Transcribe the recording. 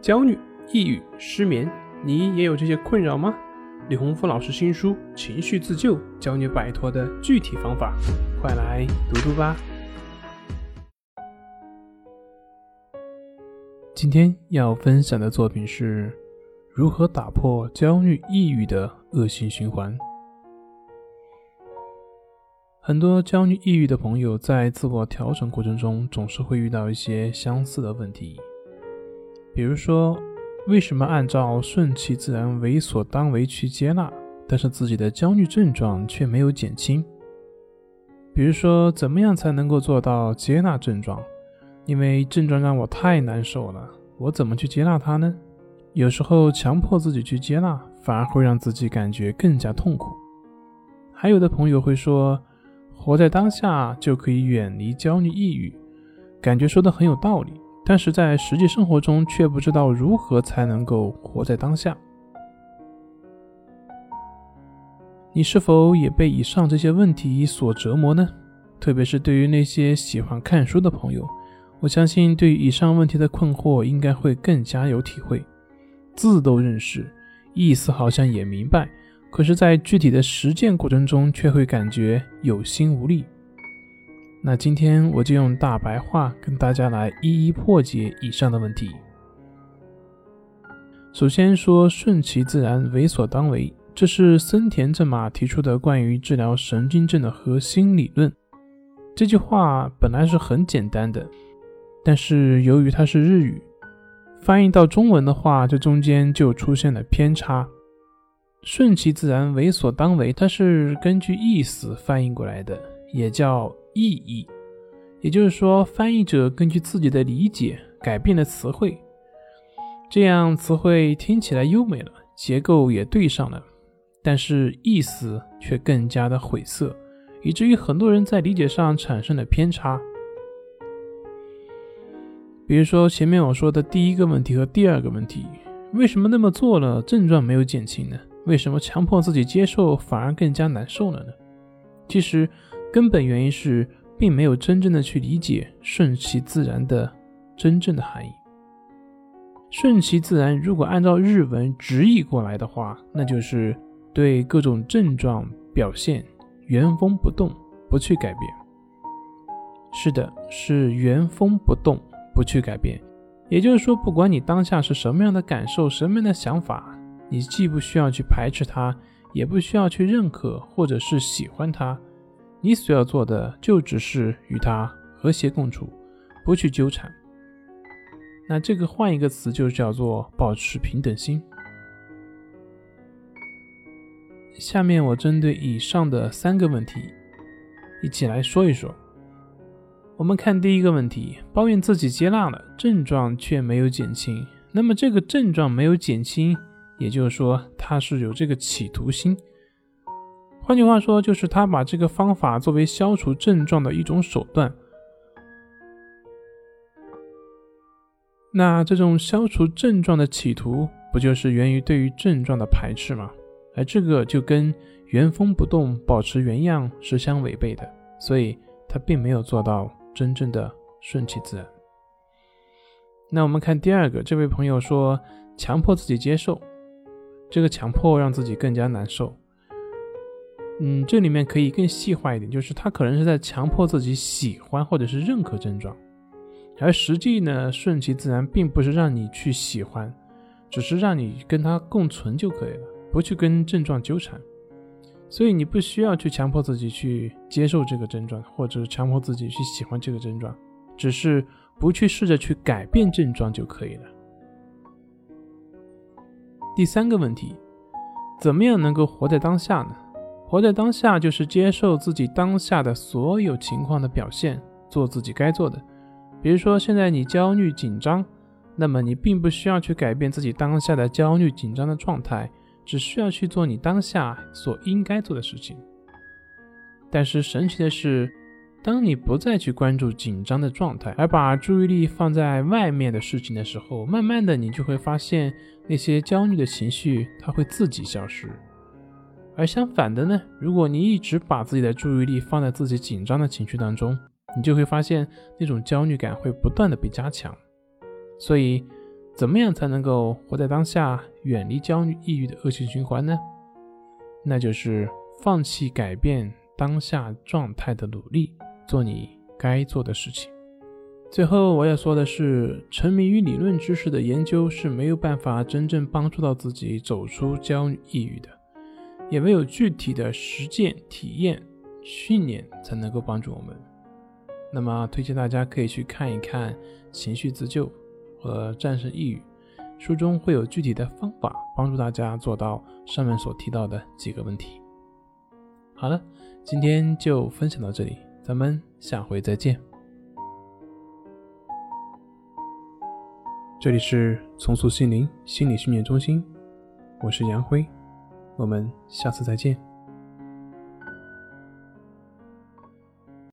焦虑、抑郁、失眠，你也有这些困扰吗？李洪福老师新书《情绪自救》教你摆脱的具体方法，快来读读吧。今天要分享的作品是如何打破焦虑、抑郁的恶性循环。很多焦虑、抑郁的朋友在自我调整过程中，总是会遇到一些相似的问题。比如说，为什么按照顺其自然、为所当为去接纳，但是自己的焦虑症状却没有减轻？比如说，怎么样才能够做到接纳症状？因为症状让我太难受了，我怎么去接纳它呢？有时候强迫自己去接纳，反而会让自己感觉更加痛苦。还有的朋友会说，活在当下就可以远离焦虑、抑郁，感觉说的很有道理。但是在实际生活中，却不知道如何才能够活在当下。你是否也被以上这些问题所折磨呢？特别是对于那些喜欢看书的朋友，我相信对于以上问题的困惑，应该会更加有体会。字都认识，意思好像也明白，可是，在具体的实践过程中，却会感觉有心无力。那今天我就用大白话跟大家来一一破解以上的问题。首先说顺其自然，为所当为，这是森田正马提出的关于治疗神经症的核心理论。这句话本来是很简单的，但是由于它是日语，翻译到中文的话，这中间就出现了偏差。顺其自然，为所当为，它是根据意思翻译过来的，也叫。意义，也就是说，翻译者根据自己的理解改变了词汇，这样词汇听起来优美了，结构也对上了，但是意思却更加的晦涩，以至于很多人在理解上产生了偏差。比如说前面我说的第一个问题和第二个问题，为什么那么做了症状没有减轻呢？为什么强迫自己接受反而更加难受了呢？其实。根本原因是，并没有真正的去理解顺其自然的真正的含义。顺其自然，如果按照日文直译过来的话，那就是对各种症状表现原封不动，不去改变。是的，是原封不动，不去改变。也就是说，不管你当下是什么样的感受，什么样的想法，你既不需要去排斥它，也不需要去认可或者是喜欢它。你所要做的就只是与他和谐共处，不去纠缠。那这个换一个词就叫做保持平等心。下面我针对以上的三个问题一起来说一说。我们看第一个问题：抱怨自己接纳了症状却没有减轻。那么这个症状没有减轻，也就是说他是有这个企图心。换句话说，就是他把这个方法作为消除症状的一种手段。那这种消除症状的企图，不就是源于对于症状的排斥吗？而这个就跟原封不动、保持原样是相违背的，所以他并没有做到真正的顺其自然。那我们看第二个，这位朋友说，强迫自己接受，这个强迫让自己更加难受。嗯，这里面可以更细化一点，就是他可能是在强迫自己喜欢或者是认可症状，而实际呢，顺其自然并不是让你去喜欢，只是让你跟他共存就可以了，不去跟症状纠缠。所以你不需要去强迫自己去接受这个症状，或者强迫自己去喜欢这个症状，只是不去试着去改变症状就可以了。第三个问题，怎么样能够活在当下呢？活在当下，就是接受自己当下的所有情况的表现，做自己该做的。比如说，现在你焦虑紧张，那么你并不需要去改变自己当下的焦虑紧张的状态，只需要去做你当下所应该做的事情。但是神奇的是，当你不再去关注紧张的状态，而把注意力放在外面的事情的时候，慢慢的你就会发现那些焦虑的情绪，它会自己消失。而相反的呢，如果你一直把自己的注意力放在自己紧张的情绪当中，你就会发现那种焦虑感会不断的被加强。所以，怎么样才能够活在当下，远离焦虑、抑郁的恶性循环呢？那就是放弃改变当下状态的努力，做你该做的事情。最后我要说的是，沉迷于理论知识的研究是没有办法真正帮助到自己走出焦虑、抑郁的，也唯有具体的实践、体验、训练才能够帮助我们。那么，推荐大家可以去看一看《情绪自救》和《战胜抑郁》，书中会有具体的方法帮助大家做到上面所提到的几个问题。好了，今天就分享到这里，咱们下回再见。这里是重塑心灵心理训练中心，我是杨辉，我们下次再见。